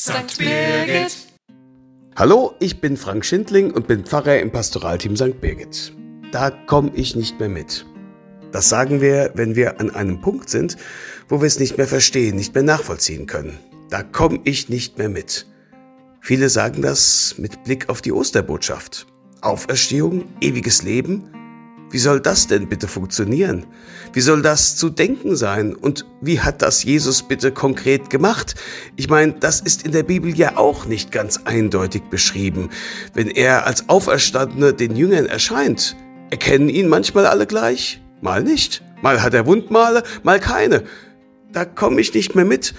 St. Birgit. Hallo, ich bin Frank Schindling und bin Pfarrer im Pastoralteam St. Birgit. Da komme ich nicht mehr mit. Das sagen wir, wenn wir an einem Punkt sind, wo wir es nicht mehr verstehen, nicht mehr nachvollziehen können. Da komme ich nicht mehr mit. Viele sagen das mit Blick auf die Osterbotschaft. Auferstehung, ewiges Leben. Wie soll das denn bitte funktionieren? Wie soll das zu denken sein? Und wie hat das Jesus bitte konkret gemacht? Ich meine, das ist in der Bibel ja auch nicht ganz eindeutig beschrieben. Wenn er als Auferstandene den Jüngern erscheint, erkennen ihn manchmal alle gleich, mal nicht. Mal hat er Wundmale, mal keine. Da komme ich nicht mehr mit,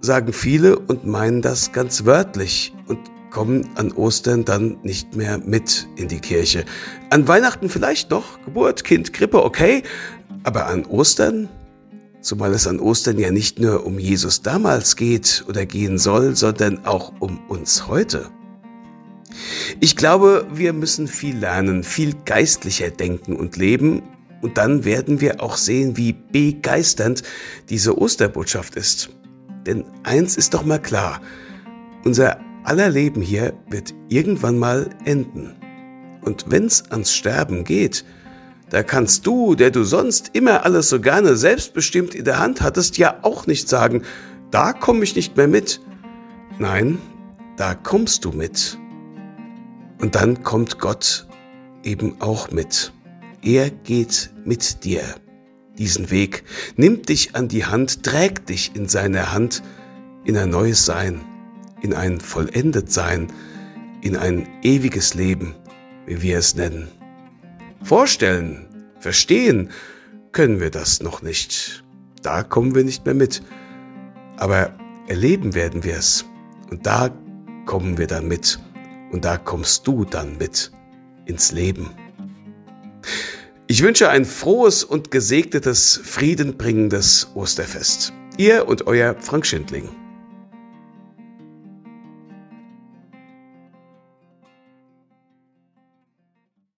sagen viele und meinen das ganz wörtlich und kommen an Ostern dann nicht mehr mit in die Kirche. An Weihnachten vielleicht noch, Geburt, Kind, Krippe, okay, aber an Ostern? Zumal es an Ostern ja nicht nur um Jesus damals geht oder gehen soll, sondern auch um uns heute. Ich glaube, wir müssen viel lernen, viel geistlicher denken und leben, und dann werden wir auch sehen, wie begeisternd diese Osterbotschaft ist. Denn eins ist doch mal klar, unser aller Leben hier wird irgendwann mal enden. Und wenn's ans Sterben geht, da kannst du, der du sonst immer alles so gerne selbstbestimmt in der Hand hattest, ja auch nicht sagen, da komme ich nicht mehr mit. Nein, da kommst du mit. Und dann kommt Gott eben auch mit. Er geht mit dir diesen Weg, nimmt dich an die Hand, trägt dich in seine Hand in ein neues Sein, in ein vollendet Sein, in ein ewiges Leben, wie wir es nennen. Vorstellen, verstehen können wir das noch nicht. Da kommen wir nicht mehr mit. Aber erleben werden wir es. Und da kommen wir dann mit. Und da kommst du dann mit ins Leben. Ich wünsche ein frohes und gesegnetes, friedenbringendes Osterfest. Ihr und euer Frank Schindling.